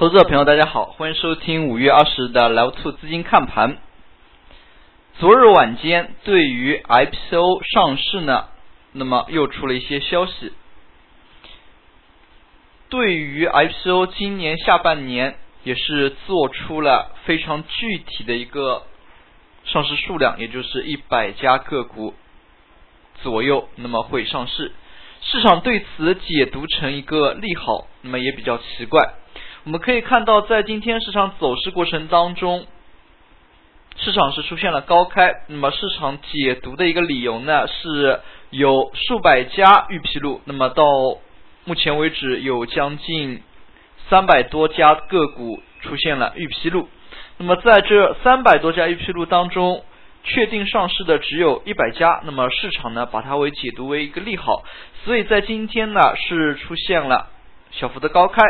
投资者朋友，大家好，欢迎收听五月二十日的 Level Two 资金看盘。昨日晚间，对于 IPO 上市呢，那么又出了一些消息。对于 IPO 今年下半年也是做出了非常具体的一个上市数量，也就是一百家个股左右，那么会上市。市场对此解读成一个利好，那么也比较奇怪。我们可以看到，在今天市场走势过程当中，市场是出现了高开。那么市场解读的一个理由呢，是有数百家预披露。那么到目前为止，有将近三百多家个股出现了预披露。那么在这三百多家预披露当中，确定上市的只有一百家。那么市场呢，把它为解读为一个利好。所以在今天呢，是出现了小幅的高开。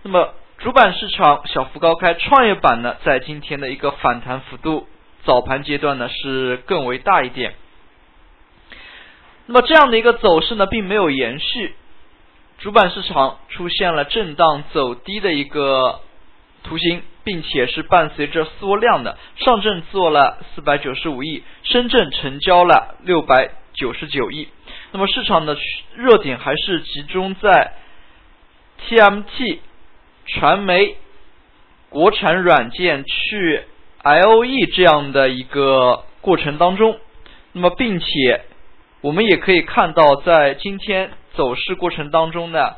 那么主板市场小幅高开，创业板呢在今天的一个反弹幅度，早盘阶段呢是更为大一点。那么这样的一个走势呢并没有延续，主板市场出现了震荡走低的一个图形，并且是伴随着缩量的，上证做了四百九十五亿，深圳成交了六百九十九亿。那么市场的热点还是集中在 TMT。传媒、国产软件去 LE 这样的一个过程当中，那么并且我们也可以看到，在今天走势过程当中呢，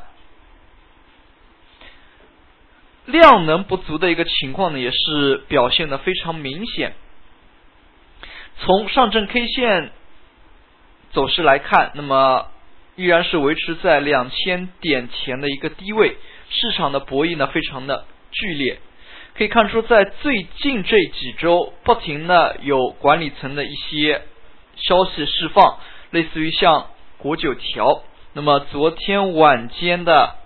量能不足的一个情况呢，也是表现的非常明显。从上证 K 线走势来看，那么依然是维持在两千点前的一个低位。市场的博弈呢，非常的剧烈，可以看出，在最近这几周，不停的有管理层的一些消息释放，类似于像国九条，那么昨天晚间的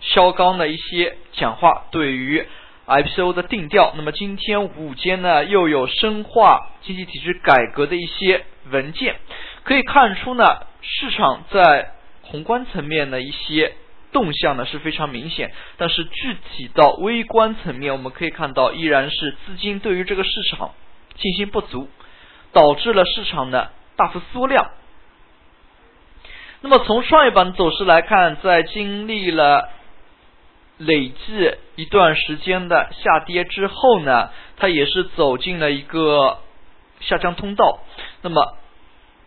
肖钢的一些讲话，对于 IPO 的定调，那么今天午间呢，又有深化经济体制改革的一些文件，可以看出呢，市场在宏观层面的一些。动向呢是非常明显，但是具体到微观层面，我们可以看到依然是资金对于这个市场信心不足，导致了市场的大幅缩量。那么从创业板走势来看，在经历了累计一段时间的下跌之后呢，它也是走进了一个下降通道。那么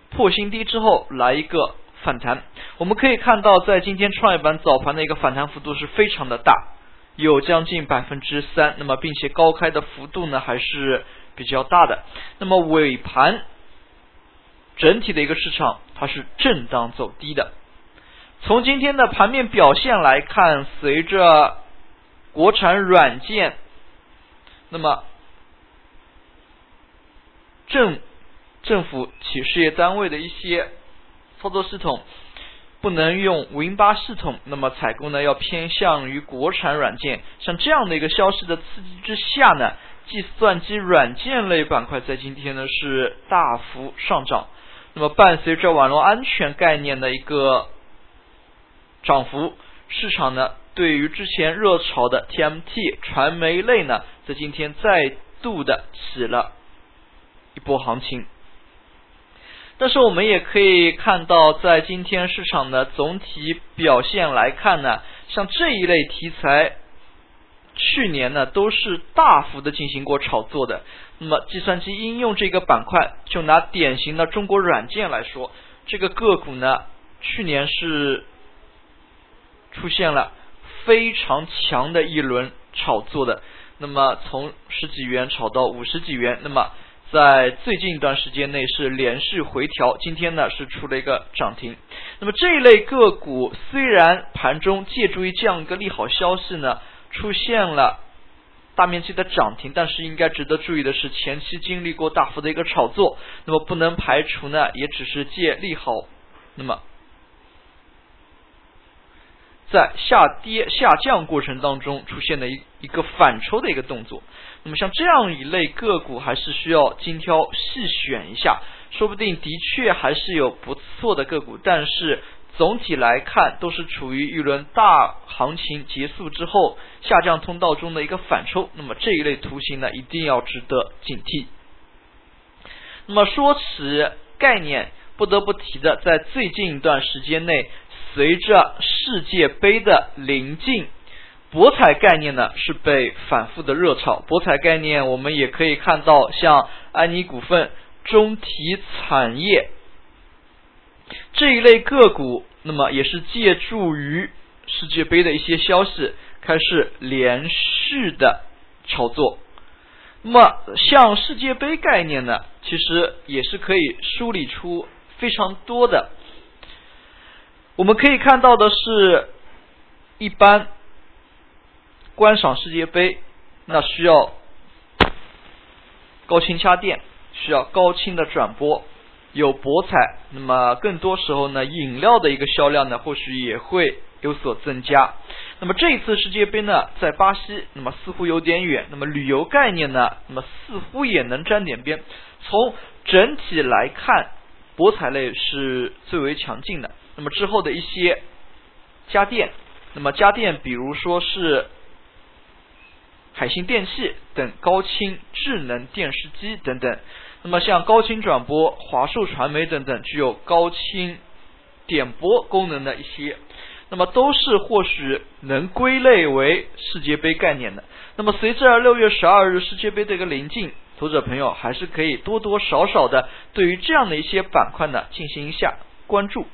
破新低之后来一个。反弹，我们可以看到，在今天创业板早盘的一个反弹幅度是非常的大，有将近百分之三。那么，并且高开的幅度呢还是比较大的。那么尾盘整体的一个市场它是震荡走低的。从今天的盘面表现来看，随着国产软件，那么政政府企事业单位的一些。操作系统不能用 Win 八系统，那么采购呢要偏向于国产软件。像这样的一个消息的刺激之下呢，计算机软件类板块在今天呢是大幅上涨。那么伴随着网络安全概念的一个涨幅，市场呢对于之前热炒的 TMT 传媒类呢，在今天再度的起了一波行情。但是我们也可以看到，在今天市场的总体表现来看呢，像这一类题材，去年呢都是大幅的进行过炒作的。那么计算机应用这个板块，就拿典型的中国软件来说，这个个股呢，去年是出现了非常强的一轮炒作的。那么从十几元炒到五十几元，那么。在最近一段时间内是连续回调，今天呢是出了一个涨停。那么这一类个股虽然盘中借助于这样一个利好消息呢出现了大面积的涨停，但是应该值得注意的是前期经历过大幅的一个炒作，那么不能排除呢也只是借利好，那么在下跌下降过程当中出现的一一个反抽的一个动作。那么像这样一类个股，还是需要精挑细选一下，说不定的确还是有不错的个股，但是总体来看都是处于一轮大行情结束之后下降通道中的一个反抽，那么这一类图形呢，一定要值得警惕。那么说起概念，不得不提的，在最近一段时间内，随着世界杯的临近。博彩概念呢是被反复的热炒，博彩概念我们也可以看到，像安妮股份、中体产业这一类个股，那么也是借助于世界杯的一些消息开始连续的炒作。那么像世界杯概念呢，其实也是可以梳理出非常多的。我们可以看到的是，一般。观赏世界杯，那需要高清家电，需要高清的转播，有博彩。那么更多时候呢，饮料的一个销量呢，或许也会有所增加。那么这一次世界杯呢，在巴西，那么似乎有点远。那么旅游概念呢，那么似乎也能沾点边。从整体来看，博彩类是最为强劲的。那么之后的一些家电，那么家电，比如说是。海信电器等高清智能电视机等等，那么像高清转播、华数传媒等等具有高清点播功能的一些，那么都是或许能归类为世界杯概念的。那么随着六月十二日世界杯的一个临近，投资者朋友还是可以多多少少的对于这样的一些板块呢进行一下关注。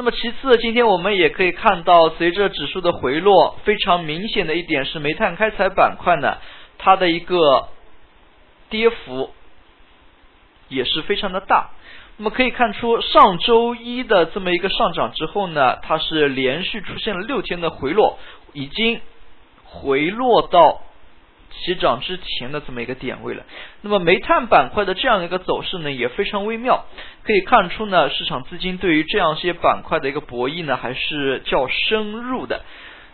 那么其次，今天我们也可以看到，随着指数的回落，非常明显的一点是煤炭开采板块呢，它的一个跌幅也是非常的大。那么可以看出，上周一的这么一个上涨之后呢，它是连续出现了六天的回落，已经回落到。起涨之前的这么一个点位了，那么煤炭板块的这样一个走势呢也非常微妙，可以看出呢市场资金对于这样一些板块的一个博弈呢还是较深入的，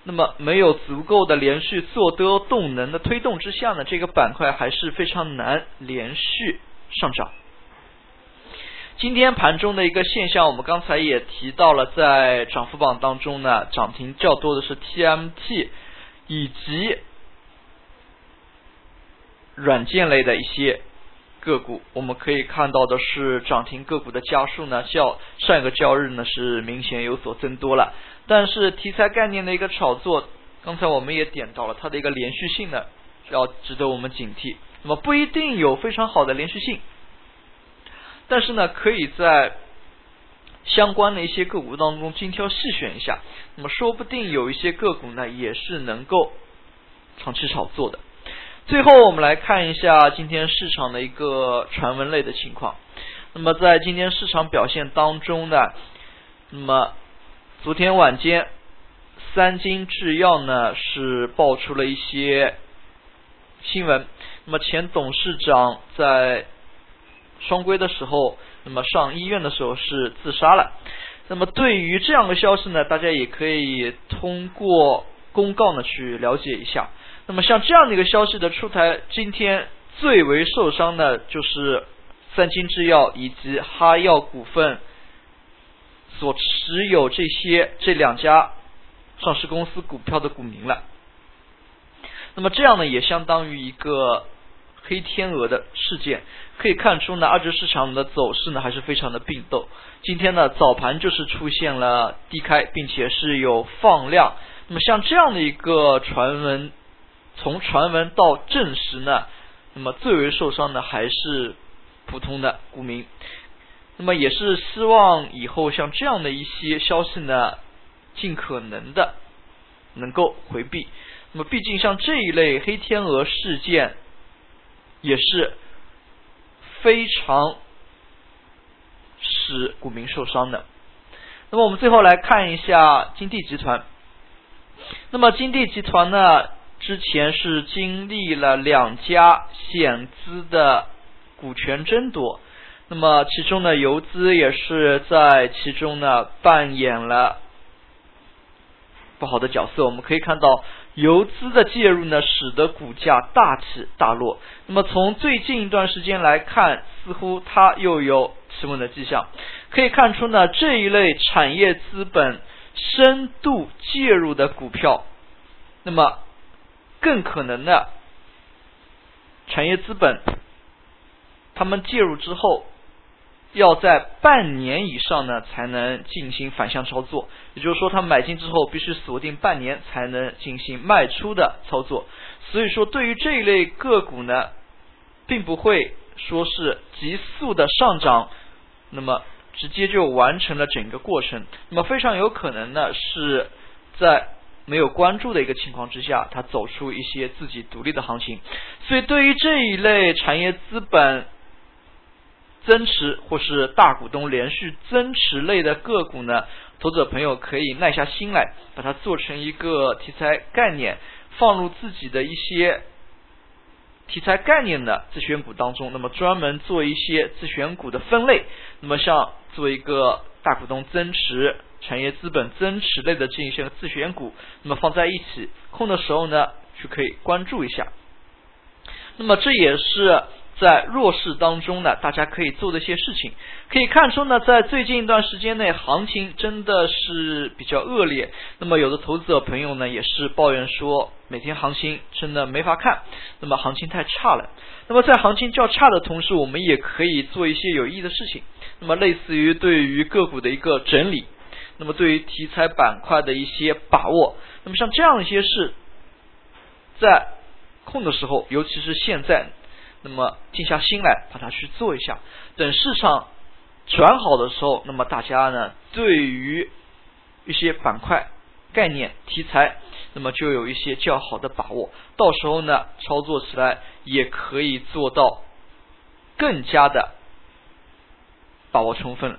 那么没有足够的连续做多动能的推动之下呢，这个板块还是非常难连续上涨。今天盘中的一个现象，我们刚才也提到了，在涨幅榜当中呢，涨停较多的是 TMT 以及。软件类的一些个股，我们可以看到的是涨停个股的家数呢，较上一个交易日呢是明显有所增多了。但是题材概念的一个炒作，刚才我们也点到了它的一个连续性呢，要值得我们警惕。那么不一定有非常好的连续性，但是呢，可以在相关的一些个股当中精挑细选一下。那么说不定有一些个股呢，也是能够长期炒作的。最后，我们来看一下今天市场的一个传闻类的情况。那么，在今天市场表现当中呢，那么昨天晚间，三金制药呢是爆出了一些新闻。那么，前董事长在双规的时候，那么上医院的时候是自杀了。那么，对于这样的消息呢，大家也可以通过公告呢去了解一下。那么像这样的一个消息的出台，今天最为受伤的就是三金制药以及哈药股份所持有这些这两家上市公司股票的股民了。那么这样呢，也相当于一个黑天鹅的事件。可以看出呢，二级市场的走势呢还是非常的并斗。今天呢早盘就是出现了低开，并且是有放量。那么像这样的一个传闻。从传闻到证实呢，那么最为受伤的还是普通的股民。那么也是希望以后像这样的一些消息呢，尽可能的能够回避。那么毕竟像这一类黑天鹅事件，也是非常使股民受伤的。那么我们最后来看一下金地集团。那么金地集团呢？之前是经历了两家险资的股权争夺，那么其中呢，游资也是在其中呢扮演了不好的角色。我们可以看到，游资的介入呢，使得股价大起大落。那么从最近一段时间来看，似乎它又有企稳的迹象。可以看出呢，这一类产业资本深度介入的股票，那么更可能的产业资本，他们介入之后。要在半年以上呢，才能进行反向操作。也就是说，他买进之后必须锁定半年才能进行卖出的操作。所以说，对于这一类个股呢，并不会说是急速的上涨，那么直接就完成了整个过程。那么非常有可能呢，是在没有关注的一个情况之下，它走出一些自己独立的行情。所以，对于这一类产业资本。增持或是大股东连续增持类的个股呢，投资者朋友可以耐下心来，把它做成一个题材概念，放入自己的一些题材概念的自选股当中。那么专门做一些自选股的分类。那么像做一个大股东增持、产业资本增持类的这一些自选股，那么放在一起空的时候呢，就可以关注一下。那么这也是。在弱势当中呢，大家可以做的一些事情，可以看出呢，在最近一段时间内，行情真的是比较恶劣。那么有的投资者朋友呢，也是抱怨说，每天行情真的没法看，那么行情太差了。那么在行情较差的同时，我们也可以做一些有意义的事情。那么类似于对于个股的一个整理，那么对于题材板块的一些把握，那么像这样一些事，在空的时候，尤其是现在。那么静下心来把它去做一下，等市场转好的时候，那么大家呢对于一些板块、概念、题材，那么就有一些较好的把握，到时候呢操作起来也可以做到更加的把握充分了。